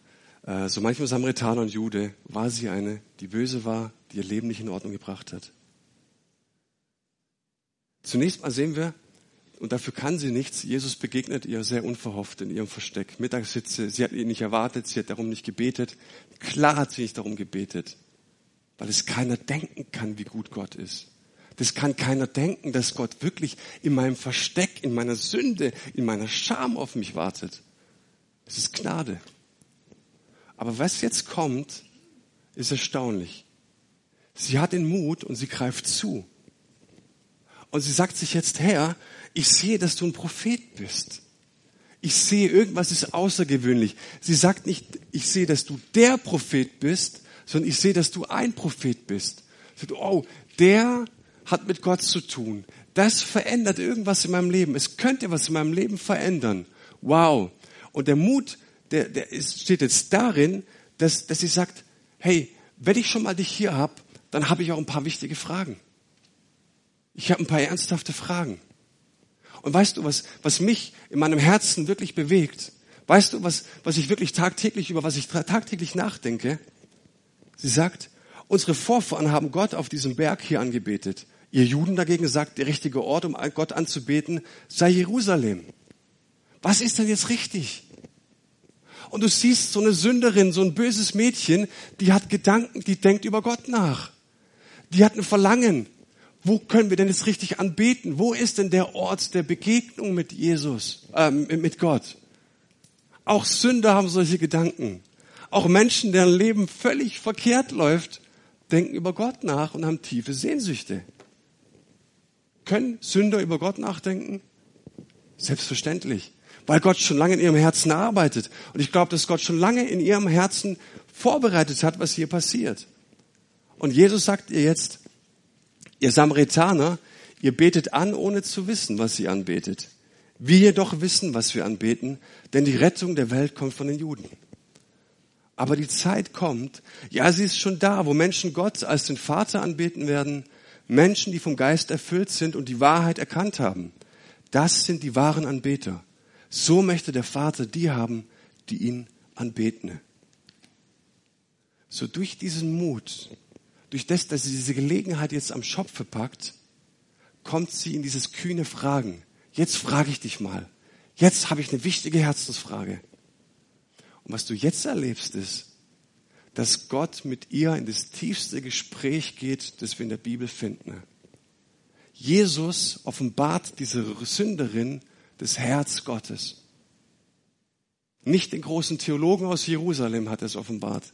äh, äh, so manchem Samaritaner und Jude war sie eine, die böse war, die ihr Leben nicht in Ordnung gebracht hat. Zunächst mal sehen wir, und dafür kann sie nichts, Jesus begegnet ihr sehr unverhofft in ihrem Versteck. Mittagssitze, sie hat ihn nicht erwartet, sie hat darum nicht gebetet. Klar hat sie nicht darum gebetet, weil es keiner denken kann, wie gut Gott ist. Das kann keiner denken, dass Gott wirklich in meinem Versteck, in meiner Sünde, in meiner Scham auf mich wartet. Es ist Gnade. Aber was jetzt kommt, ist erstaunlich. Sie hat den Mut und sie greift zu. Und sie sagt sich jetzt, Herr, ich sehe, dass du ein Prophet bist. Ich sehe, irgendwas ist außergewöhnlich. Sie sagt nicht, ich sehe, dass du der Prophet bist, sondern ich sehe, dass du ein Prophet bist. Sie sagt, oh, der hat mit Gott zu tun. Das verändert irgendwas in meinem Leben. Es könnte was in meinem Leben verändern. Wow. Und der Mut der, der ist, steht jetzt darin, dass, dass sie sagt, hey, wenn ich schon mal dich hier hab, dann habe ich auch ein paar wichtige Fragen. Ich habe ein paar ernsthafte Fragen. Und weißt du, was, was mich in meinem Herzen wirklich bewegt? Weißt du, was, was ich wirklich tagtäglich, über was ich tagtäglich nachdenke? Sie sagt, unsere Vorfahren haben Gott auf diesem Berg hier angebetet. Ihr Juden dagegen sagt, der richtige Ort, um Gott anzubeten, sei Jerusalem. Was ist denn jetzt richtig? Und du siehst so eine Sünderin, so ein böses Mädchen, die hat Gedanken, die denkt über Gott nach. Die hat ein Verlangen. Wo können wir denn jetzt richtig anbeten? Wo ist denn der Ort der Begegnung mit Jesus, äh, mit Gott? Auch Sünder haben solche Gedanken. Auch Menschen, deren Leben völlig verkehrt läuft, denken über Gott nach und haben tiefe Sehnsüchte. Können Sünder über Gott nachdenken? Selbstverständlich, weil Gott schon lange in ihrem Herzen arbeitet. Und ich glaube, dass Gott schon lange in ihrem Herzen vorbereitet hat, was hier passiert. Und Jesus sagt ihr jetzt, ihr Samaritaner, ihr betet an, ohne zu wissen, was ihr anbetet. Wir jedoch wissen, was wir anbeten, denn die Rettung der Welt kommt von den Juden. Aber die Zeit kommt, ja, sie ist schon da, wo Menschen Gott als den Vater anbeten werden, Menschen, die vom Geist erfüllt sind und die Wahrheit erkannt haben. Das sind die wahren Anbeter. So möchte der Vater die haben, die ihn anbeten. So durch diesen Mut, durch das, dass sie diese Gelegenheit jetzt am Schopfe packt, kommt sie in dieses kühne Fragen. Jetzt frage ich dich mal. Jetzt habe ich eine wichtige Herzensfrage. Und was du jetzt erlebst, ist, dass Gott mit ihr in das tiefste Gespräch geht, das wir in der Bibel finden. Jesus offenbart dieser Sünderin das Herz Gottes. Nicht den großen Theologen aus Jerusalem hat er es offenbart.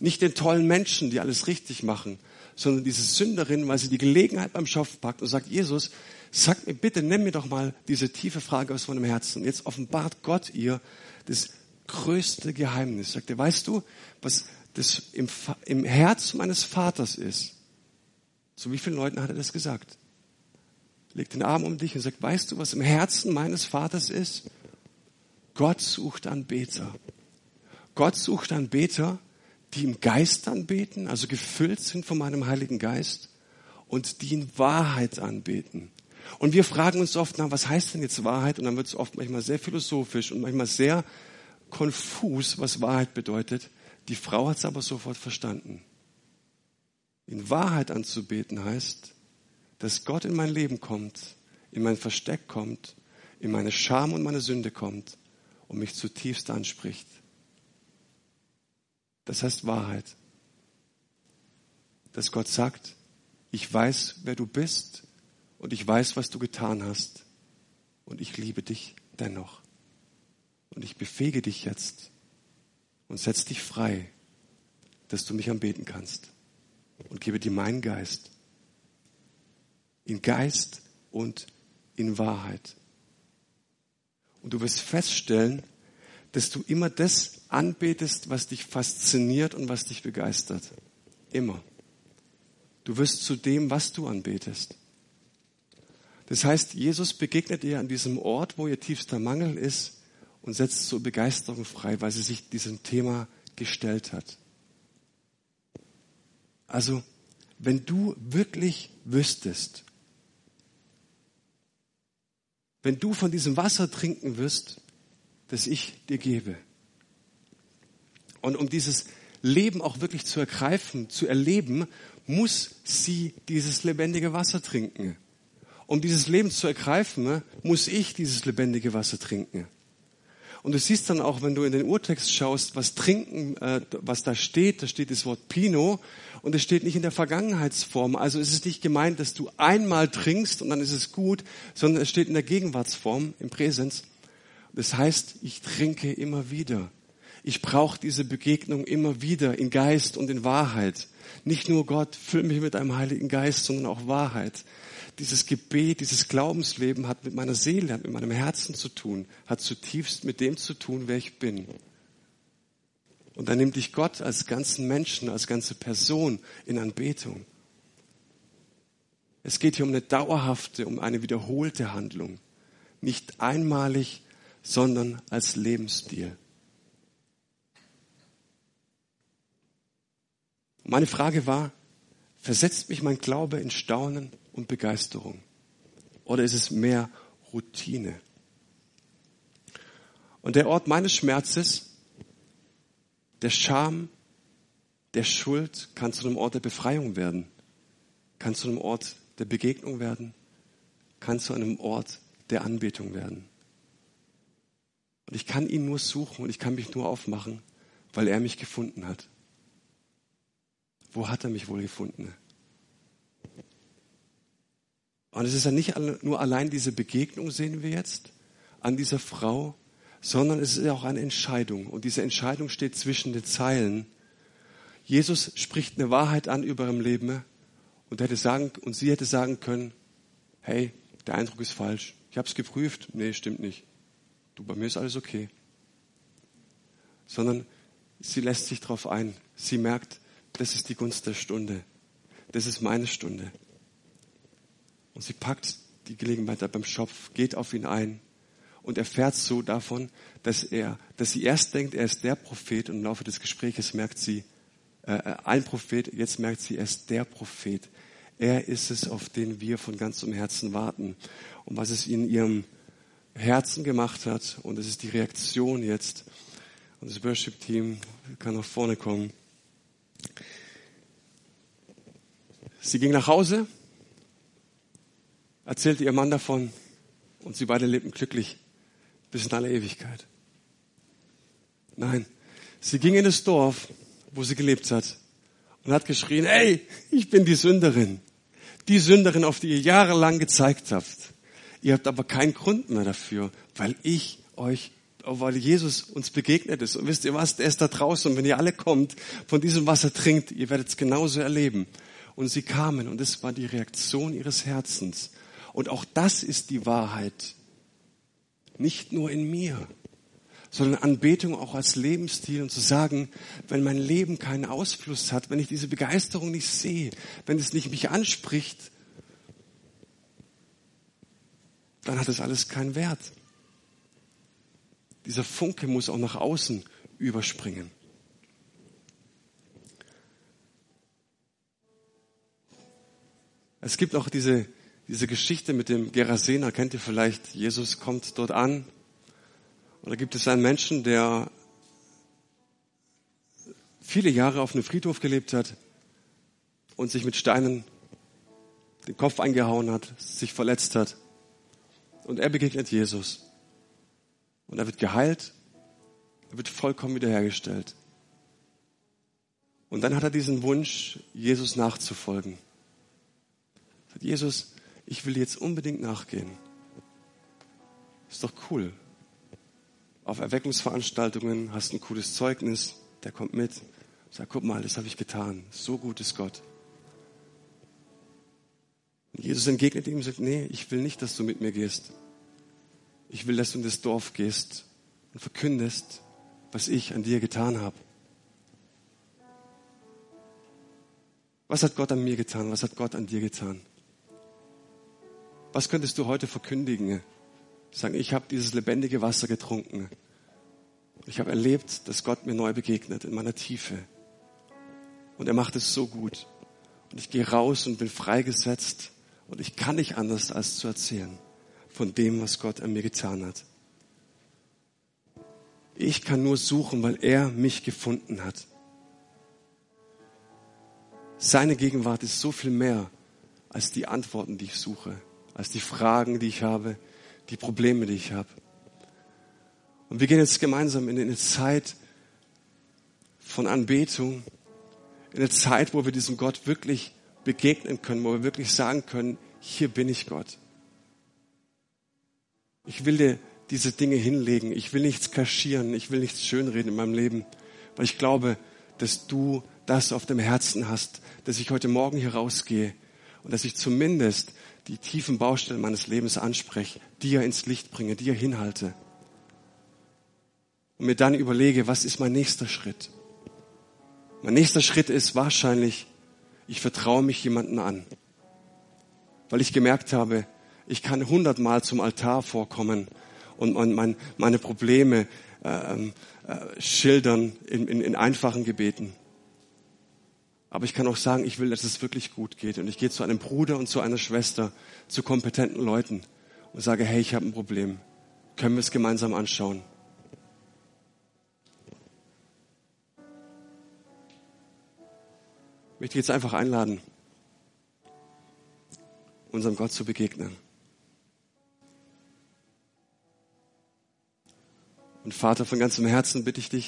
Nicht den tollen Menschen, die alles richtig machen, sondern diese Sünderin, weil sie die Gelegenheit beim Schopf packt und sagt, Jesus, sag mir bitte, nimm mir doch mal diese tiefe Frage aus meinem Herzen. Jetzt offenbart Gott ihr das größte Geheimnis. Sagt er, weißt du, was das im, im Herz meines Vaters ist? Zu wie vielen Leuten hat er das gesagt? Legt den Arm um dich und sagt, weißt du, was im Herzen meines Vaters ist? Gott sucht Anbeter. Gott sucht Anbeter, die im Geist anbeten, also gefüllt sind von meinem Heiligen Geist und die in Wahrheit anbeten. Und wir fragen uns oft, na, was heißt denn jetzt Wahrheit? Und dann wird es oft manchmal sehr philosophisch und manchmal sehr konfus, was Wahrheit bedeutet. Die Frau hat es aber sofort verstanden. In Wahrheit anzubeten heißt, dass Gott in mein Leben kommt, in mein Versteck kommt, in meine Scham und meine Sünde kommt und mich zutiefst anspricht. Das heißt Wahrheit. Dass Gott sagt, ich weiß, wer du bist und ich weiß, was du getan hast und ich liebe dich dennoch. Und ich befähige dich jetzt und setz dich frei, dass du mich anbeten kannst. Und gebe dir meinen Geist. In Geist und in Wahrheit. Und du wirst feststellen, dass du immer das anbetest, was dich fasziniert und was dich begeistert. Immer. Du wirst zu dem, was du anbetest. Das heißt, Jesus begegnet ihr an diesem Ort, wo ihr tiefster Mangel ist, und setzt so Begeisterung frei, weil sie sich diesem Thema gestellt hat. Also, wenn du wirklich wüsstest, wenn du von diesem Wasser trinken wirst, das ich dir gebe, und um dieses Leben auch wirklich zu ergreifen, zu erleben, muss sie dieses lebendige Wasser trinken. Um dieses Leben zu ergreifen, muss ich dieses lebendige Wasser trinken. Und du siehst dann auch, wenn du in den Urtext schaust, was trinken, äh, was da steht, da steht das Wort Pino und es steht nicht in der Vergangenheitsform. Also es ist nicht gemeint, dass du einmal trinkst und dann ist es gut, sondern es steht in der Gegenwartsform, im Präsens. Das heißt, ich trinke immer wieder. Ich brauche diese Begegnung immer wieder in Geist und in Wahrheit. Nicht nur Gott, füll mich mit einem Heiligen Geist, sondern auch Wahrheit dieses Gebet, dieses Glaubensleben hat mit meiner Seele, hat mit meinem Herzen zu tun, hat zutiefst mit dem zu tun, wer ich bin. Und dann nimmt dich Gott als ganzen Menschen, als ganze Person in Anbetung. Es geht hier um eine dauerhafte, um eine wiederholte Handlung. Nicht einmalig, sondern als Lebensstil. Meine Frage war, versetzt mich mein Glaube in Staunen? und Begeisterung? Oder ist es mehr Routine? Und der Ort meines Schmerzes, der Scham der Schuld kann zu einem Ort der Befreiung werden, kann zu einem Ort der Begegnung werden, kann zu einem Ort der Anbetung werden. Und ich kann ihn nur suchen und ich kann mich nur aufmachen, weil er mich gefunden hat. Wo hat er mich wohl gefunden? Und es ist ja nicht nur allein diese Begegnung, sehen wir jetzt, an dieser Frau, sondern es ist auch eine Entscheidung. Und diese Entscheidung steht zwischen den Zeilen. Jesus spricht eine Wahrheit an über ihrem Leben und, hätte sagen, und sie hätte sagen können, hey, der Eindruck ist falsch. Ich habe es geprüft. Nee, stimmt nicht. Du, bei mir ist alles okay. Sondern sie lässt sich darauf ein. Sie merkt, das ist die Gunst der Stunde. Das ist meine Stunde. Und sie packt die Gelegenheit beim Schopf, geht auf ihn ein und erfährt so davon, dass er, dass sie erst denkt, er ist der Prophet und im Laufe des Gespräches merkt sie, äh, äh, ein Prophet, jetzt merkt sie, er ist der Prophet. Er ist es, auf den wir von ganzem Herzen warten. Und was es in ihrem Herzen gemacht hat, und das ist die Reaktion jetzt, und das Worship-Team kann nach vorne kommen. Sie ging nach Hause, erzählte ihr Mann davon, und sie beide lebten glücklich bis in alle Ewigkeit. Nein, sie ging in das Dorf, wo sie gelebt hat und hat geschrien, hey, ich bin die Sünderin. Die Sünderin, auf die ihr jahrelang gezeigt habt. Ihr habt aber keinen Grund mehr dafür, weil ich euch, weil Jesus uns begegnet ist. Und wisst ihr was, der ist da draußen. Und wenn ihr alle kommt, von diesem Wasser trinkt, ihr werdet es genauso erleben. Und sie kamen und es war die Reaktion ihres Herzens. Und auch das ist die Wahrheit, nicht nur in mir, sondern Anbetung auch als Lebensstil und zu sagen, wenn mein Leben keinen Ausfluss hat, wenn ich diese Begeisterung nicht sehe, wenn es nicht mich anspricht, dann hat es alles keinen Wert. Dieser Funke muss auch nach außen überspringen. Es gibt auch diese diese Geschichte mit dem Gerasener kennt ihr vielleicht. Jesus kommt dort an und da gibt es einen Menschen, der viele Jahre auf einem Friedhof gelebt hat und sich mit Steinen den Kopf eingehauen hat, sich verletzt hat. Und er begegnet Jesus. Und er wird geheilt, er wird vollkommen wiederhergestellt. Und dann hat er diesen Wunsch, Jesus nachzufolgen. Jesus, ich will jetzt unbedingt nachgehen. Ist doch cool. Auf Erweckungsveranstaltungen hast du ein cooles Zeugnis, der kommt mit, sagt, guck mal, das habe ich getan. So gut ist Gott. Und Jesus entgegnet ihm und sagt, nee, ich will nicht, dass du mit mir gehst. Ich will, dass du in das Dorf gehst und verkündest, was ich an dir getan habe. Was hat Gott an mir getan? Was hat Gott an dir getan? Was könntest du heute verkündigen? Sagen, ich habe dieses lebendige Wasser getrunken. Ich habe erlebt, dass Gott mir neu begegnet in meiner Tiefe. Und er macht es so gut. Und ich gehe raus und bin freigesetzt. Und ich kann nicht anders, als zu erzählen von dem, was Gott an mir getan hat. Ich kann nur suchen, weil er mich gefunden hat. Seine Gegenwart ist so viel mehr als die Antworten, die ich suche als die Fragen, die ich habe, die Probleme, die ich habe. Und wir gehen jetzt gemeinsam in eine Zeit von Anbetung, in eine Zeit, wo wir diesem Gott wirklich begegnen können, wo wir wirklich sagen können, hier bin ich Gott. Ich will dir diese Dinge hinlegen. Ich will nichts kaschieren. Ich will nichts schönreden in meinem Leben. Weil ich glaube, dass du das auf dem Herzen hast, dass ich heute Morgen hier rausgehe und dass ich zumindest die tiefen Baustellen meines Lebens anspreche, die er ins Licht bringe, die er hinhalte. Und mir dann überlege, was ist mein nächster Schritt? Mein nächster Schritt ist wahrscheinlich, ich vertraue mich jemanden an. Weil ich gemerkt habe, ich kann hundertmal zum Altar vorkommen und mein, meine Probleme äh, äh, schildern in, in, in einfachen Gebeten. Aber ich kann auch sagen, ich will, dass es wirklich gut geht. Und ich gehe zu einem Bruder und zu einer Schwester, zu kompetenten Leuten und sage, hey, ich habe ein Problem. Können wir es gemeinsam anschauen? Möchte jetzt einfach einladen, unserem Gott zu begegnen. Und Vater, von ganzem Herzen bitte ich dich,